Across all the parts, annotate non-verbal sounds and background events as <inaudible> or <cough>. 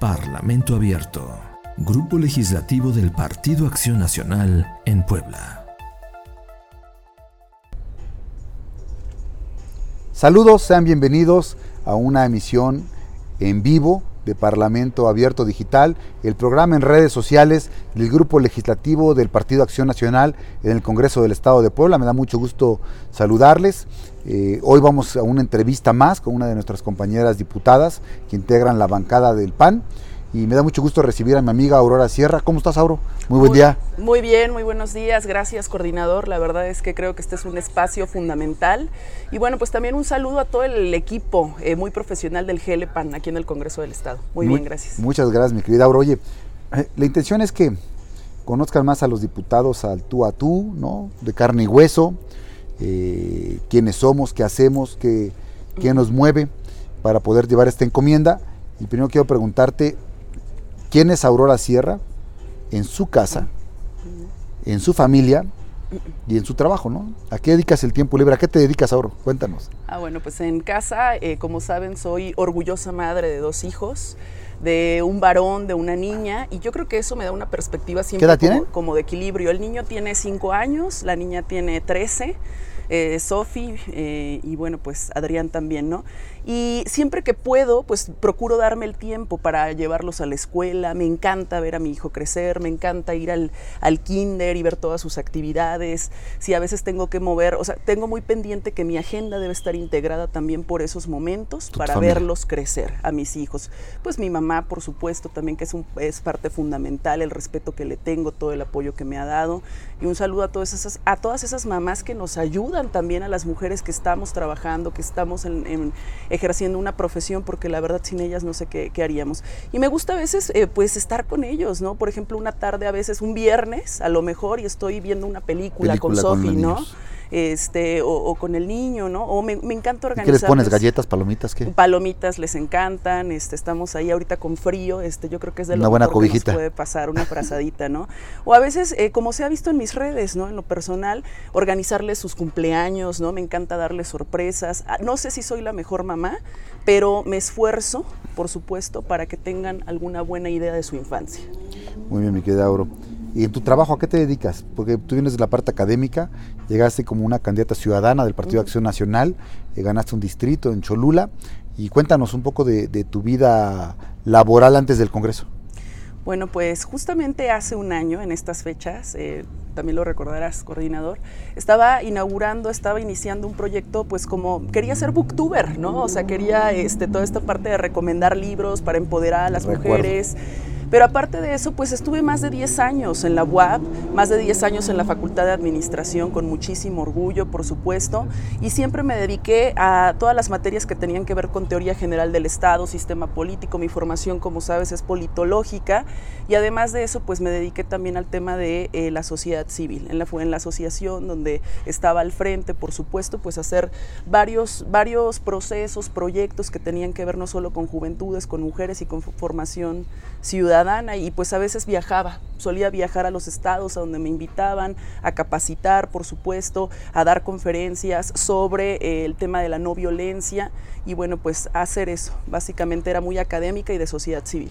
Parlamento Abierto, Grupo Legislativo del Partido Acción Nacional en Puebla. Saludos, sean bienvenidos a una emisión en vivo de Parlamento Abierto Digital, el programa en redes sociales del Grupo Legislativo del Partido Acción Nacional en el Congreso del Estado de Puebla. Me da mucho gusto saludarles. Eh, hoy vamos a una entrevista más con una de nuestras compañeras diputadas que integran la bancada del PAN y me da mucho gusto recibir a mi amiga Aurora Sierra. ¿Cómo estás, Auro? Muy buen día. Muy bien, muy buenos días. Gracias, coordinador. La verdad es que creo que este es un espacio fundamental. Y bueno, pues también un saludo a todo el equipo eh, muy profesional del GLPAN aquí en el Congreso del Estado. Muy, bien, gracias. Muchas gracias, mi querida Auro. Oye, eh, la intención es que conozcan más a los diputados al tú a tú, ¿no? De carne y hueso, eh, quiénes somos, qué hacemos, qué, qué nos mueve para poder llevar esta encomienda. Y primero quiero preguntarte, quién es Aurora Sierra en su casa, en su familia y en su trabajo, ¿no? ¿A qué dedicas el tiempo libre? ¿A qué te dedicas, Auro? Cuéntanos. Ah, bueno, pues en casa, eh, como saben, soy orgullosa madre de dos hijos de un varón, de una niña, y yo creo que eso me da una perspectiva siempre como, como, de equilibrio. El niño tiene cinco años, la niña tiene trece eh, Sofi eh, y bueno, pues Adrián también, ¿no? Y siempre que puedo, pues procuro darme el tiempo para llevarlos a la escuela. Me encanta ver a mi hijo crecer, me encanta ir al, al kinder y ver todas sus actividades. Si a veces tengo que mover, o sea, tengo muy pendiente que mi agenda debe estar integrada también por esos momentos para verlos crecer a mis hijos. Pues mi mamá, por supuesto, también que es, un, es parte fundamental, el respeto que le tengo, todo el apoyo que me ha dado. Y un saludo a todas esas, a todas esas mamás que nos ayudan también a las mujeres que estamos trabajando, que estamos en, ejerciendo una profesión, porque la verdad sin ellas no sé qué, haríamos. Y me gusta a veces eh, pues estar con ellos, ¿no? Por ejemplo, una tarde a veces, un viernes a lo mejor, y estoy viendo una película, con Sofi, ¿no? Este, o, con el niño, ¿no? O me, encanta organizar. ¿Qué les pones? ¿Galletas, palomitas? ¿qué? Palomitas les encantan, este, estamos ahí ahorita con frío, este, yo creo que es de lo una buena mejor que nos puede pasar, una frazadita, ¿no? O a veces, eh, como se ha visto en mis redes, ¿no? En lo personal, organizarles sus cumpleaños, ¿no? Me encanta darles sorpresas. Ah, no sé si soy la mejor mamá, pero me esfuerzo, por supuesto, para que tengan alguna buena idea de su infancia. Muy bien, mi querida Auro. ¿Y en tu trabajo a qué te dedicas? Porque tú vienes de la parte académica, llegaste como una candidata ciudadana del Partido de Acción Nacional, eh, ganaste un distrito en Cholula, y cuéntanos un poco de, tu vida laboral antes del Congreso. Bueno, pues justamente hace un año, en estas fechas, eh, también lo recordarás, coordinador, estaba inaugurando, estaba iniciando un proyecto, pues como quería ser booktuber, ¿no? O sea, quería este, toda esta parte de recomendar libros para empoderar a las mujeres. Pero aparte de eso, pues estuve más de 10 años en la UAP, más de 10 años en la Facultad de Administración, con muchísimo orgullo, por supuesto, y siempre me dediqué a todas las materias que tenían que ver con teoría general del Estado, sistema político. Mi formación, como sabes, es politológica, y además de eso, pues me dediqué también al tema de eh, la sociedad civil. En la, en la asociación donde estaba al frente, por supuesto, pues hacer varios, varios procesos, proyectos que tenían que ver no solo con juventudes, con mujeres y con formación ciudadana y pues a veces viajaba, solía viajar a los estados a donde me invitaban a capacitar, por supuesto, a dar conferencias sobre eh, el tema de la no violencia y bueno, pues hacer eso, básicamente era muy académica y de sociedad civil.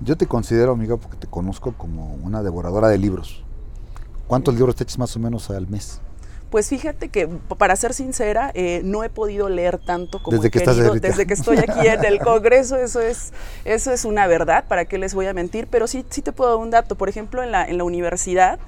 Yo te considero, amiga, porque te conozco como una devoradora de libros. ¿Cuántos libros te echas más o menos al mes? Pues fíjate que, para ser sincera, eh, no he podido leer tanto como desde he que querido, desde que estoy aquí en el Congreso, eso es, eso es una verdad, ¿para qué les voy a mentir? Pero sí, sí te puedo dar un dato. Por ejemplo, en la, en la universidad,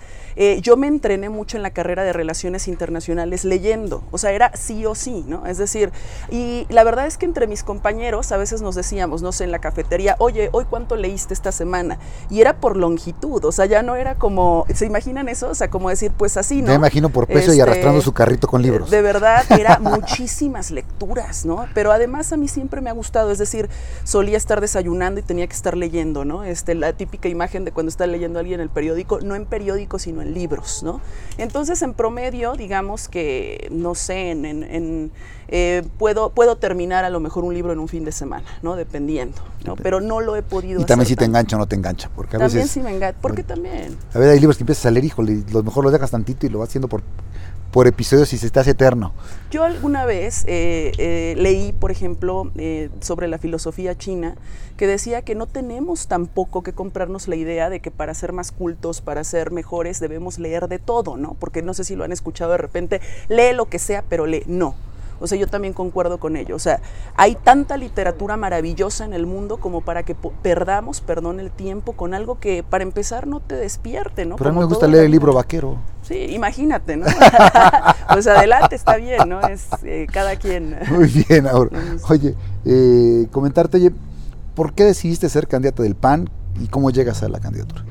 eh, yo me entrené mucho en la carrera de Relaciones Internacionales leyendo, o sea, era sí o sí, ¿no? Es decir, y la verdad es que entre mis compañeros a veces nos decíamos, no sé, en la cafetería, oye, hoy cuánto leíste esta semana, y era por longitud, o sea, ya no era como, ¿se imaginan eso? O sea, como decir, pues así, ¿no? Me imagino por peso y este, arrastrando su carrito con libros. De verdad, era <laughs> muchísimas lecturas, ¿no? Pero además a mí siempre me ha gustado, es decir, solía estar desayunando y tenía que estar leyendo, ¿no? Este, la típica imagen de cuando está leyendo alguien el periódico, no en periódico, sino en libros, ¿no? Entonces, en promedio, digamos que, no sé, en, eh, puedo, puedo terminar a lo mejor un libro en un fin de semana, ¿no? Dependiendo, ¿no? Pero no lo he podido Y también si te engancha o no te engancha, porque a también veces... sí me engancha, porque también. A ver, hay libros que empiezas a leer, híjole, lo mejor lo dejas tantito y lo vas haciendo por por episodios y se hace eterno. Yo alguna vez eh, eh, leí, por ejemplo, eh, sobre la filosofía china, que decía que no tenemos tampoco que comprarnos la idea de que para ser más cultos, para ser mejores, debemos leer de todo, ¿no? Porque no sé si lo han escuchado de repente, lee lo que sea, pero lee. No o sea, yo también concuerdo con ello. O sea, hay tanta literatura maravillosa en el mundo como para que perdamos, perdón, el tiempo con algo que para empezar no te despierte, ¿no? Pero a mí me gusta leer el libro vaquero. Sí, imagínate, ¿no? <laughs> pues adelante, está bien, ¿no? Es eh, cada quien. <laughs> Muy bien, ahora. <laughs> Oye, eh, comentarte, oye, ¿por qué decidiste ser candidata del PAN y cómo llegas a la candidatura?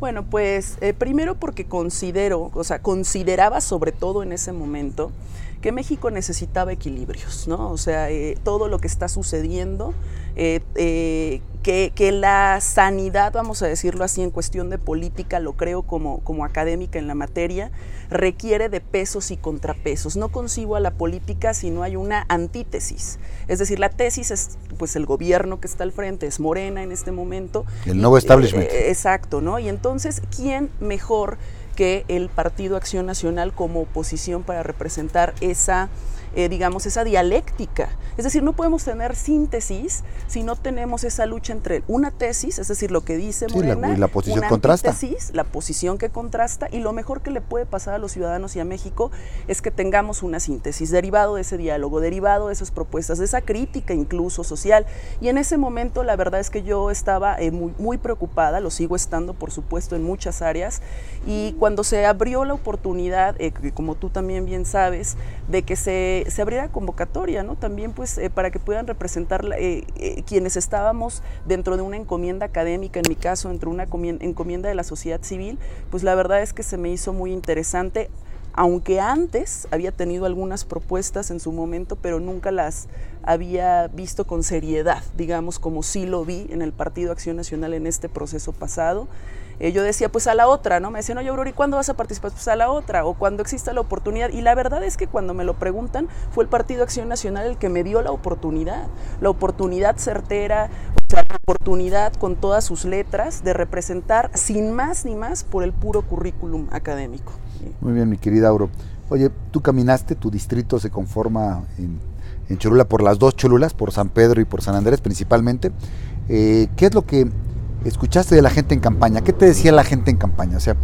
Bueno, pues eh, primero porque considero, o sea, consideraba sobre todo en ese momento que México necesitaba equilibrios, ¿no? O sea, eh, todo lo que está sucediendo, eh, eh, que, la sanidad, vamos a decirlo así, en cuestión de política, lo creo como, como académica en la materia, requiere de pesos y contrapesos. No concibo a la política si no hay una antítesis. Es decir, la tesis es pues el gobierno que está al frente, es Morena en este momento. El nuevo establishment. exacto, ¿no? Y entonces, ¿quién mejor que el Partido Acción Nacional como oposición para representar esa eh, digamos, esa dialéctica. Es decir, no podemos tener síntesis si no tenemos esa lucha entre una tesis, es decir, lo que dice Morena, la, la posición contrasta. la posición que contrasta, y lo mejor que le puede pasar a los ciudadanos y a México es que tengamos una síntesis derivado de ese diálogo, derivado de esas propuestas, de esa crítica incluso social. Y en ese momento la verdad es que yo estaba eh, muy, muy preocupada, lo sigo estando por supuesto en muchas áreas, y cuando se abrió la oportunidad, eh, como tú también bien sabes, de que se se, abriera convocatoria, ¿no? También pues eh, para que puedan representar eh, eh, quienes estábamos dentro de una encomienda académica, en mi caso, dentro de una encomienda de la sociedad civil, pues la verdad es que se me hizo muy interesante aunque antes había tenido algunas propuestas en su momento, pero nunca las había visto con seriedad, digamos, como sí lo vi en el Partido Acción Nacional en este proceso pasado. Eh, yo decía, pues a la otra, ¿no? Me decían, oye, Aurora, ¿y cuándo vas a participar? Pues a la otra, o cuando exista la oportunidad. Y la verdad es que cuando me lo preguntan, fue el Partido Acción Nacional el que me dio la oportunidad, la oportunidad certera, o sea, la oportunidad con todas sus letras de representar sin más ni más por el puro currículum académico. Muy bien, mi querida Auro. Oye, tú caminaste, tu distrito se conforma en, Cholula por las dos Cholulas, por San Pedro y por San Andrés principalmente. Eh, ¿Qué es lo que escuchaste de la gente en campaña? ¿Qué te decía la gente en campaña? O sea,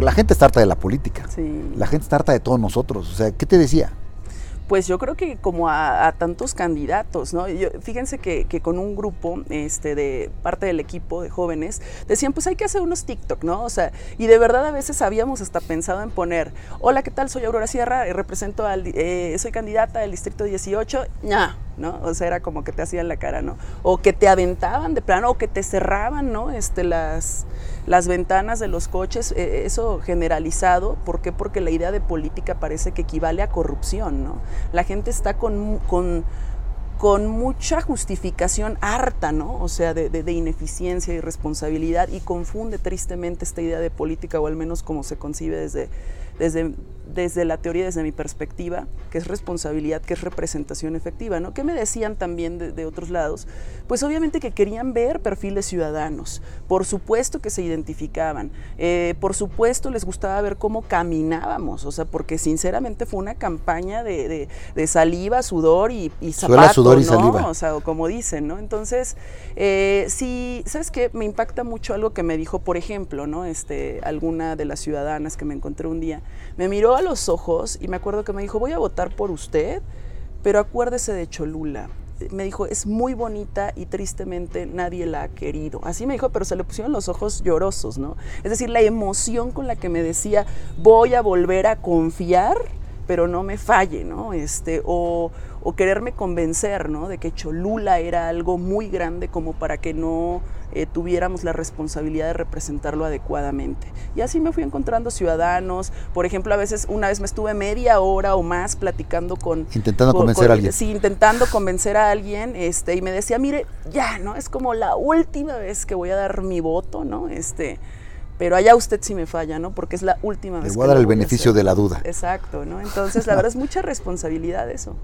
la gente está harta de la política. La gente está harta de todos nosotros. O sea, ¿qué te decía? Pues yo creo que como a, tantos candidatos, ¿no? fíjense que, con un grupo este, de parte del equipo de jóvenes decían, pues hay que hacer unos TikTok, ¿no? O sea, y de verdad a veces habíamos hasta pensado en poner, hola, ¿qué tal? Soy Aurora Sierra, represento al, eh, soy candidata del Distrito 18, ya, ¿no? O sea, era como que te hacían la cara, ¿no? O que te aventaban de plano, o que te cerraban, ¿no? Este, las, las ventanas de los coches, eh, eso generalizado, ¿por qué? Porque la idea de política parece que equivale a corrupción, ¿no? La gente está con, con, con mucha justificación harta, ¿no? O sea, de, de, ineficiencia y responsabilidad y confunde tristemente esta idea de política, o al menos como se concibe desde, desde desde la teoría, desde mi perspectiva, que es responsabilidad, que es representación efectiva, ¿no? ¿Qué me decían también de, otros lados? Pues obviamente que querían ver perfiles ciudadanos, por supuesto que se identificaban, eh, por supuesto les gustaba ver cómo caminábamos, o sea, porque sinceramente fue una campaña de, saliva, sudor y, y zapato, sudor y saliva. O sea, como dicen, ¿no? Entonces, eh, sí, ¿sabes qué? Me impacta mucho algo que me dijo, por ejemplo, ¿no? Este, alguna de las ciudadanas que me encontré un día, me miró a los ojos y me acuerdo que me dijo, voy a votar por usted, pero acuérdese de Cholula. Me dijo, es muy bonita y tristemente nadie la ha querido. Así me dijo, pero se le pusieron los ojos llorosos, ¿no? Es decir, la emoción con la que me decía, voy a volver a confiar, pero no me falle, ¿no? Este, o, o quererme convencer, ¿no? De que Cholula era algo muy grande como para que no eh, tuviéramos la responsabilidad de representarlo adecuadamente. Y así me fui encontrando ciudadanos, por ejemplo, a veces una vez me estuve media hora o más platicando con... Intentando convencer a alguien. Sí, intentando convencer a alguien, este, y me decía, mire, ya, ¿no? Es como la última vez que voy a dar mi voto, ¿no? Este, pero allá usted sí me falla, ¿no? Porque es la última vez. Le voy a dar el beneficio de la duda. Exacto, ¿no? Entonces, la verdad es mucha responsabilidad eso.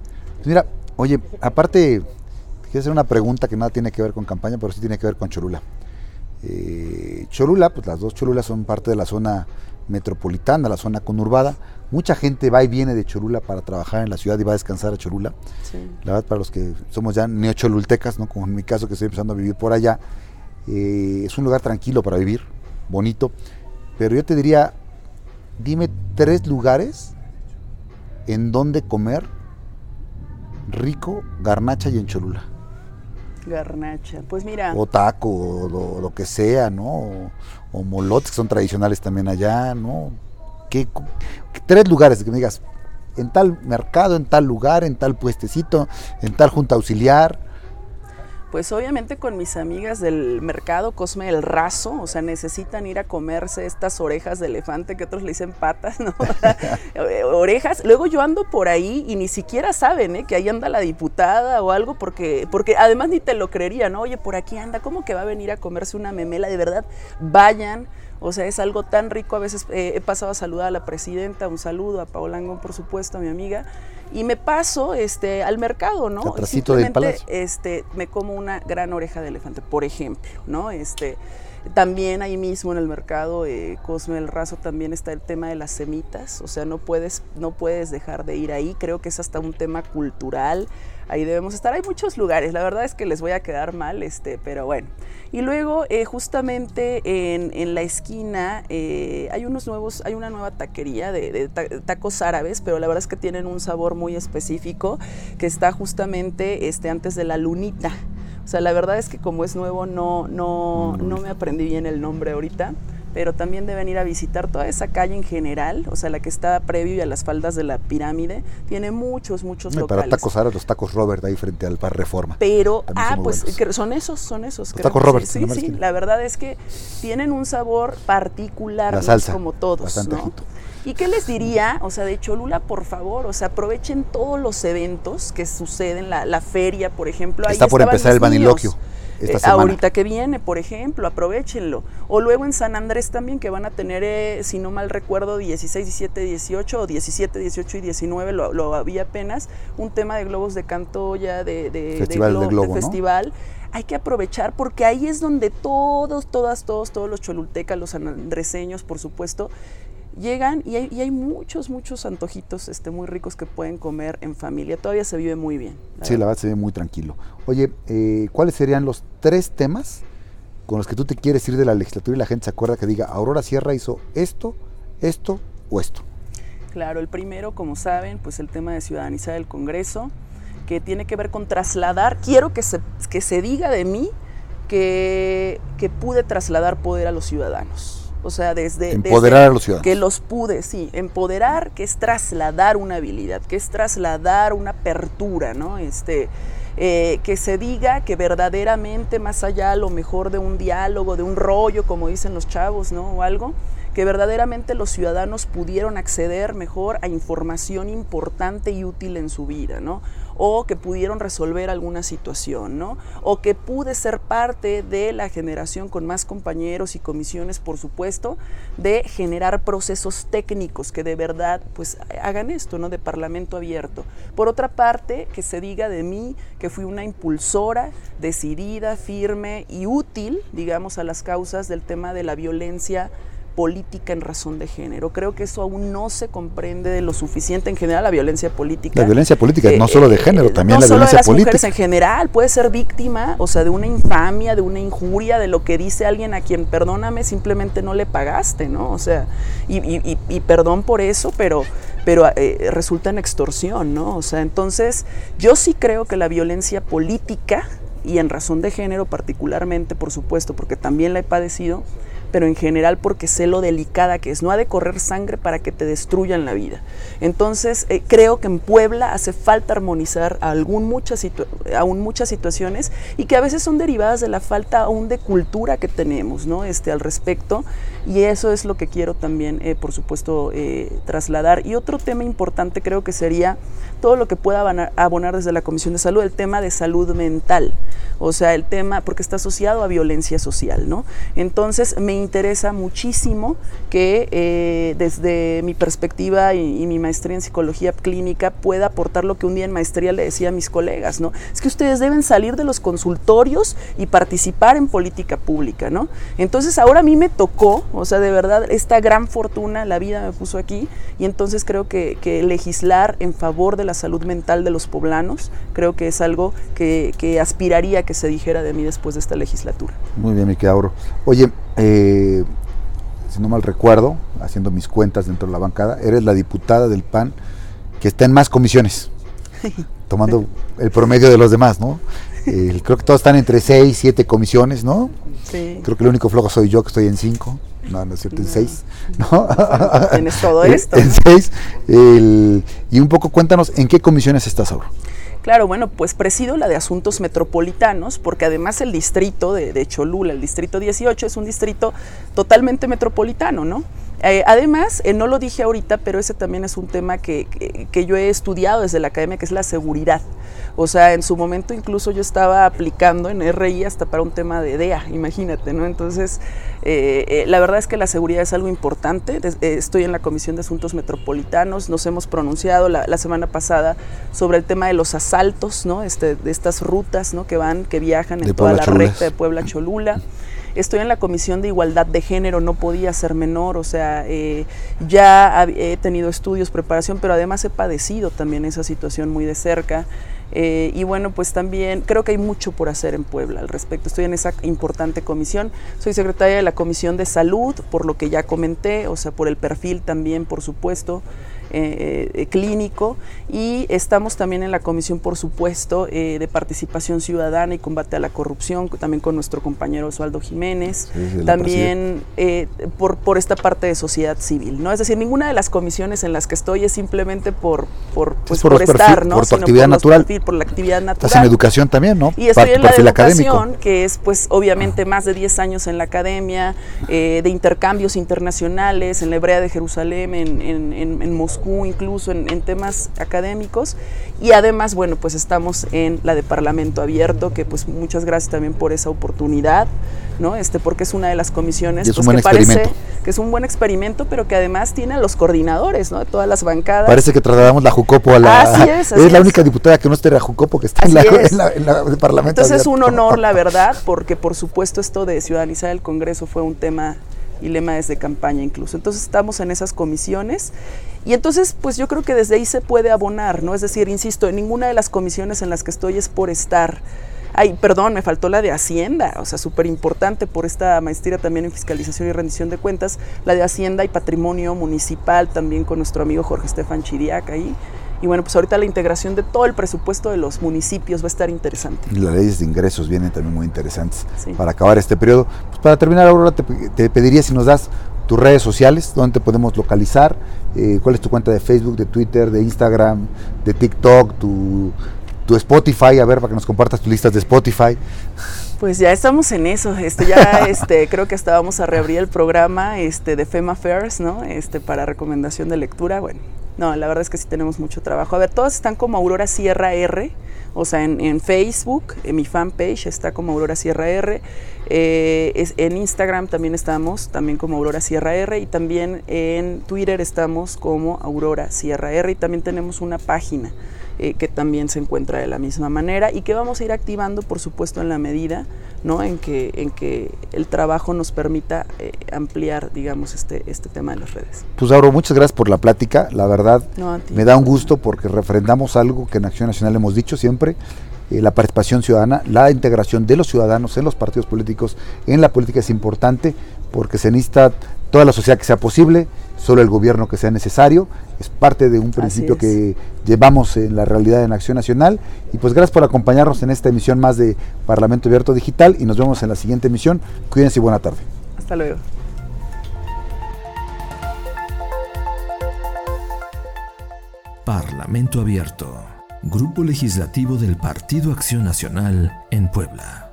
Mira, oye, aparte Quiero hacer una pregunta que nada tiene que ver con campaña, pero sí tiene que ver con Cholula. Eh, Cholula, pues las dos Cholulas son parte de la zona metropolitana, la zona conurbada. Mucha gente va y viene de Cholula para trabajar en la ciudad y va a descansar a Cholula. La verdad, para los que somos ya neocholultecas, ¿no? como en mi caso que estoy empezando a vivir por allá, eh, es un lugar tranquilo para vivir, bonito. Pero yo te diría, dime tres lugares en donde comer rico, garnacha y en Cholula. Garnacha, pues mira. O taco, o lo, que sea, ¿no? O, molotes que son tradicionales también allá, ¿no? ¿Qué, tres lugares que me digas, en tal mercado, en tal lugar, en tal puestecito, en tal junta auxiliar, pues obviamente con mis amigas del mercado Cosme el Raso, o sea, necesitan ir a comerse estas orejas de elefante que otros le dicen patas, ¿no? <laughs> orejas. Luego yo ando por ahí y ni siquiera saben, ¿eh? Que ahí anda la diputada o algo, porque, porque además ni te lo creería, ¿no? Oye, por aquí anda, ¿cómo que va a venir a comerse una memela? De verdad, vayan. O sea, es algo tan rico. A veces eh, he pasado a saludar a la presidenta, un saludo a Paola Angón, por supuesto, a mi amiga y me paso este, al mercado, ¿no? Simplemente, este, me como una gran oreja de elefante, por ejemplo, ¿no? Este, también ahí mismo en el mercado eh, Cosme el Raso también está el tema de las semitas, o sea, no puedes, no puedes dejar de ir ahí, creo que es hasta un tema cultural, ahí debemos estar, hay muchos lugares, la verdad es que les voy a quedar mal, este, pero bueno. Y luego eh, justamente en, la esquina eh, hay unos nuevos, hay una nueva taquería de, tacos árabes, pero la verdad es que tienen un sabor muy específico que está justamente este, antes de la lunita. O sea, la verdad es que como es nuevo no, no, no me aprendí bien el nombre ahorita pero también deben ir a visitar toda esa calle en general, o sea, la que está previo a las faldas de la pirámide, tiene muchos, muchos no, locales. Para tacos árabes, los tacos Robert ahí frente al Bar Reforma. Pero, ah, pues son esos, son esos. Los tacos Robert. Sí, sí, la verdad es que tienen un sabor particular, la salsa, como todos, ¿no? ¿Y qué les diría? O sea, de Cholula, por favor, o sea, aprovechen todos los eventos que suceden, la, la feria, por ejemplo. Está por empezar el vaniloquio. Eh, ahorita que viene, por ejemplo, aprovechenlo. O luego en San Andrés también, que van a tener, eh, si no mal recuerdo, 16, 17, 18, o 17, 18 y 19, lo, había apenas, un tema de globos de canto ya de, festival, de, globo, festival. Hay que aprovechar porque ahí es donde todos, todas, todos, todos los cholultecas, los andreseños, por supuesto, llegan y hay, muchos, muchos antojitos este, muy ricos que pueden comer en familia. Todavía se vive muy bien. sí, la verdad se vive muy tranquilo. Oye, eh, ¿cuáles serían los tres temas con los que tú te quieres ir de la legislatura y la gente se acuerda que diga, Aurora Sierra hizo esto, esto o esto? Claro, el primero, como saben, pues el tema de ciudadanizar el Congreso, que tiene que ver con trasladar, quiero que se, que se diga de mí que, que pude trasladar poder a los ciudadanos o sea, desde... Empoderar a los ciudadanos. Que los pude, sí. Empoderar, que es trasladar una habilidad, que es trasladar una apertura, ¿no? Este, eh, que se diga que verdaderamente más allá a lo mejor de un diálogo, de un rollo, como dicen los chavos, ¿no? O algo, que verdaderamente los ciudadanos pudieron acceder mejor a información importante y útil en su vida, ¿no? O que pudieron resolver alguna situación, ¿no? O que pude ser parte de la generación con más compañeros y comisiones, por supuesto, de generar procesos técnicos que de verdad pues hagan esto, ¿no? De parlamento abierto. Por otra parte, que se diga de mí que fui una impulsora decidida, firme y útil, digamos, a las causas del tema de la violencia política en razón de género. Creo que eso aún no se comprende de lo suficiente en general la violencia política. La violencia política, no solo de género, eh, también no la solo violencia de las política. Mujeres en general, puede ser víctima, o sea, de una infamia, de una injuria, de lo que dice alguien a quien, perdóname, simplemente no le pagaste, ¿no? O sea, y, perdón por eso, pero, pero eh, resulta en extorsión, ¿no? O sea, entonces yo sí creo que la violencia política, y en razón de género particularmente, por supuesto, porque también la he padecido, pero en general porque sé lo delicada que es. No ha de correr sangre para que te destruyan la vida. Entonces, eh, creo que en Puebla hace falta armonizar algún muchas aún muchas situaciones y que a veces son derivadas de la falta aún de cultura que tenemos ¿no? este, al respecto. Y eso es lo que quiero también, eh, por supuesto, eh, trasladar. Y otro tema importante creo que sería todo lo que pueda abonar desde la Comisión de Salud, el tema de salud mental. O sea, el tema, porque está asociado a violencia social, ¿no? Entonces, me interesa muchísimo que eh, desde mi perspectiva y, mi maestría en psicología clínica pueda aportar lo que un día en maestría le decía a mis colegas, ¿no? Es que ustedes deben salir de los consultorios y participar en política pública, ¿no? Entonces ahora a mí me tocó, o sea, de verdad, esta gran fortuna, la vida me puso aquí y entonces creo que, legislar en favor de la salud mental de los poblanos, creo que es algo que, aspiraría que se dijera de mí después de esta legislatura. Muy bien, mi querido Oye, eh, si no mal recuerdo, haciendo mis cuentas dentro de la bancada, eres la diputada del PAN que está en más comisiones, <laughs> tomando el promedio de los demás, ¿no? creo que todos están entre 6, 7 comisiones, ¿no? Sí. Creo que el único flojo soy yo, que estoy en 5. No, no es cierto, en 6. ¿no? Tienes todo <laughs> esto. En 6. Y un poco cuéntanos, ¿en qué comisiones estás ahora? Claro, bueno, pues presido la de asuntos metropolitanos, porque además el distrito de, Cholula, el distrito 18, es un distrito totalmente metropolitano, ¿no? Eh, además, eh, no lo dije ahorita, pero ese también es un tema que, que, yo he estudiado desde la academia, que es la seguridad. O sea, en su momento incluso yo estaba aplicando en RI hasta para un tema de DEA, imagínate, ¿no? Entonces, eh, eh, la verdad es que la seguridad es algo importante. Estoy en la Comisión de Asuntos Metropolitanos, nos hemos pronunciado la, semana pasada sobre el tema de los asaltos, ¿no? Este, de estas rutas, ¿no? Que van, que viajan en toda la recta de Puebla Cholula. Estoy en la Comisión de Igualdad de Género, no podía ser menor, o sea, ya he tenido estudios, preparación, pero además he padecido también esa situación muy de cerca. Eh, y bueno, pues también creo que hay mucho por hacer en Puebla al respecto. Estoy en esa importante comisión. Soy secretaria de la Comisión de Salud, por lo que ya comenté, o sea, por el perfil también, por supuesto. Eh, eh, clínico y estamos también en la comisión, por supuesto, eh, de participación ciudadana y combate a la corrupción, también con nuestro compañero Osvaldo Jiménez, también por, por esta parte de sociedad civil, ¿no? Es decir, ninguna de las comisiones en las que estoy es simplemente por, por, pues, por, estar, ¿no? Por tu actividad natural. por la actividad natural. Estás en educación también, ¿no? Y estoy en la de educación, que es pues obviamente más de 10 años en la academia, de intercambios internacionales, en la Hebrea de Jerusalén, en, en, en Moscú, incluso en, temas académicos. Y además, bueno, pues estamos en la de Parlamento Abierto, que pues muchas gracias también por esa oportunidad, ¿no? Este, porque es una de las comisiones es pues, que parece que es un buen experimrimento, pero que además tiene a los coordinadores, ¿no? De todas las bancadas. Parece que trasladamos la Jucopo a la... Así es, <laughs> es, la única diputada que no esté la Jucopo que está en la, <laughs> en la, Parlamento Entonces es un honor, la verdad, porque por supuesto esto de ciudadanizar el Congreso fue un tema y lema desde campaña incluso. Entonces estamos en esas comisiones y entonces pues yo creo que desde ahí se puede abonar, ¿no? Es decir, insisto, en ninguna de las comisiones en las que estoy es por estar. Ay, perdón, me faltó la de Hacienda, o sea, súper importante por esta maestría también en fiscalización y rendición de cuentas, la de Hacienda y Patrimonio Municipal también con nuestro amigo Jorge Estefan Chiriac ahí. Y bueno, pues ahorita la integración de todo el presupuesto de los municipios va a estar interesante. Y las leyes de ingresos vienen también muy interesantes para acabar este periodo. Pues para terminar, Aurora, te, pediría si nos das tus redes sociales, dónde te podemos localizar, eh, cuál es tu cuenta de Facebook, de Twitter, de Instagram, de TikTok, tu, tu Spotify, a ver, para que nos compartas tus listas de Spotify. Pues ya estamos en eso. Este, ya <laughs> este, creo que hasta vamos a reabrir el programa este, de FEMA Affairs, ¿no? Este, para recomendación de lectura. Bueno, no, la verdad es que sí tenemos mucho trabajo. A ver, todas están como Aurora Sierra R, o sea, en, Facebook, en mi fanpage está como Aurora Sierra R. Eh, en Instagram también estamos, también como Aurora Sierra R. Y también en Twitter estamos como Aurora Sierra R. Y también tenemos una página eh, que también se encuentra de la misma manera y que vamos a ir activando, por supuesto, en la medida ¿no? en, que, en que el trabajo nos permita eh, ampliar, digamos, este, este tema de las redes. Pues, Auro, muchas gracias por la plática. La verdad, me da un gusto porque refrendamos algo que en Acción Nacional hemos dicho siempre, eh, la participación ciudadana, la integración de los ciudadanos en los partidos políticos, en la política es importante porque se necesita toda la sociedad que sea posible, solo el gobierno que sea necesario. Es parte de un principio que llevamos en la realidad en Acción Nacional. Y pues gracias por acompañarnos en esta emisión más de Parlamento Abierto Digital y nos vemos en la siguiente emisión. Cuídense y buena tarde. Hasta luego. Parlamento Abierto, Grupo Legislativo del Partido Acción Nacional en Puebla.